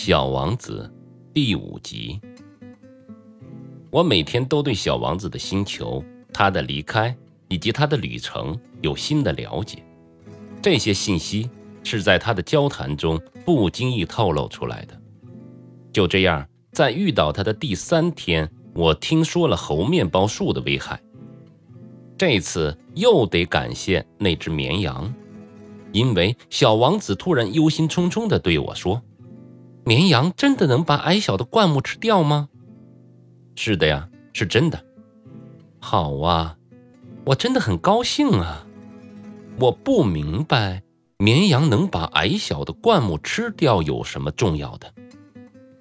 小王子第五集。我每天都对小王子的星球、他的离开以及他的旅程有新的了解。这些信息是在他的交谈中不经意透露出来的。就这样，在遇到他的第三天，我听说了猴面包树的危害。这次又得感谢那只绵羊，因为小王子突然忧心忡忡地对我说。绵羊真的能把矮小的灌木吃掉吗？是的呀，是真的。好啊，我真的很高兴啊。我不明白，绵羊能把矮小的灌木吃掉有什么重要的？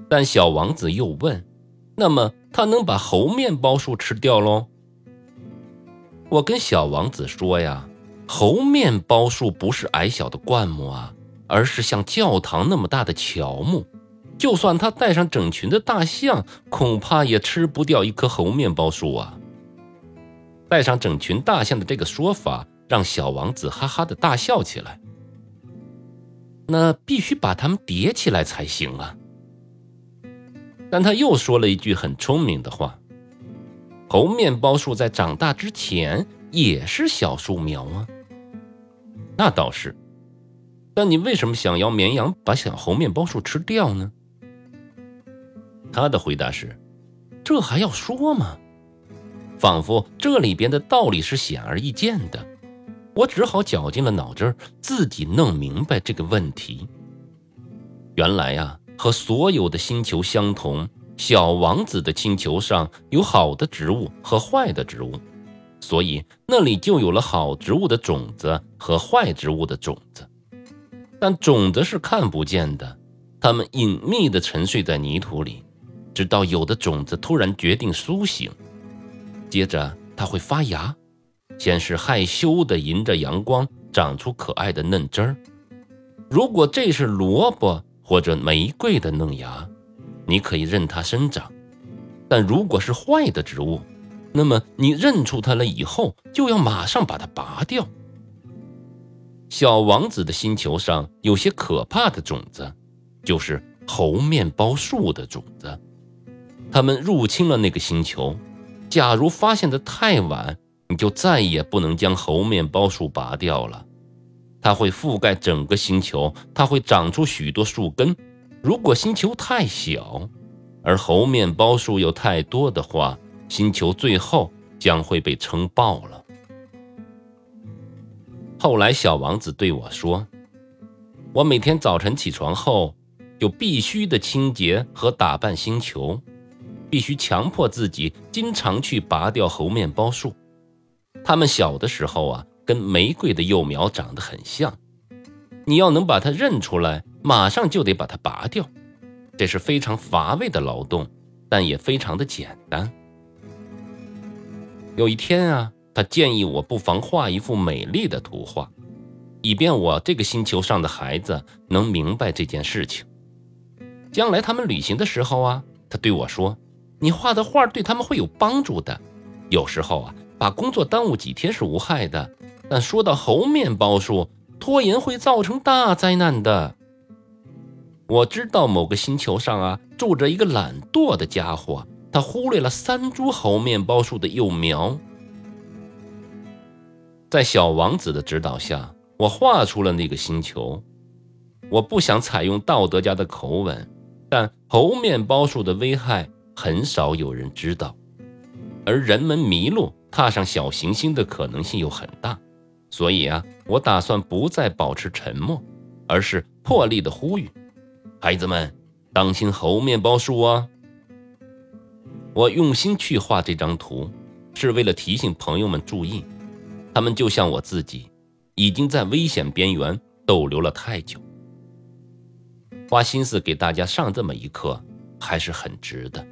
但小王子又问：“那么，它能把猴面包树吃掉喽？”我跟小王子说呀：“猴面包树不是矮小的灌木啊，而是像教堂那么大的乔木。”就算他带上整群的大象，恐怕也吃不掉一棵猴面包树啊！带上整群大象的这个说法，让小王子哈哈的大笑起来。那必须把它们叠起来才行啊！但他又说了一句很聪明的话：猴面包树在长大之前也是小树苗啊。那倒是，但你为什么想要绵羊把小猴面包树吃掉呢？他的回答是：“这还要说吗？仿佛这里边的道理是显而易见的。”我只好绞尽了脑汁自己弄明白这个问题。原来呀，和所有的星球相同，小王子的星球上有好的植物和坏的植物，所以那里就有了好植物的种子和坏植物的种子。但种子是看不见的，它们隐秘地沉睡在泥土里。直到有的种子突然决定苏醒，接着它会发芽，先是害羞地迎着阳光长出可爱的嫩枝儿。如果这是萝卜或者玫瑰的嫩芽，你可以任它生长；但如果是坏的植物，那么你认出它了以后，就要马上把它拔掉。小王子的星球上有些可怕的种子，就是猴面包树的种子。他们入侵了那个星球。假如发现的太晚，你就再也不能将猴面包树拔掉了。它会覆盖整个星球，它会长出许多树根。如果星球太小，而猴面包树又太多的话，星球最后将会被撑爆了。后来，小王子对我说：“我每天早晨起床后，就必须的清洁和打扮星球。”必须强迫自己经常去拔掉猴面包树。它们小的时候啊，跟玫瑰的幼苗长得很像。你要能把它认出来，马上就得把它拔掉。这是非常乏味的劳动，但也非常的简单。有一天啊，他建议我不妨画一幅美丽的图画，以便我这个星球上的孩子能明白这件事情。将来他们旅行的时候啊，他对我说。你画的画对他们会有帮助的。有时候啊，把工作耽误几天是无害的，但说到猴面包树，拖延会造成大灾难的。我知道某个星球上啊，住着一个懒惰的家伙，他忽略了三株猴面包树的幼苗。在小王子的指导下，我画出了那个星球。我不想采用道德家的口吻，但猴面包树的危害。很少有人知道，而人们迷路踏上小行星的可能性又很大，所以啊，我打算不再保持沉默，而是破例的呼吁：孩子们，当心猴面包树啊！我用心去画这张图，是为了提醒朋友们注意，他们就像我自己，已经在危险边缘逗留了太久，花心思给大家上这么一课，还是很值得。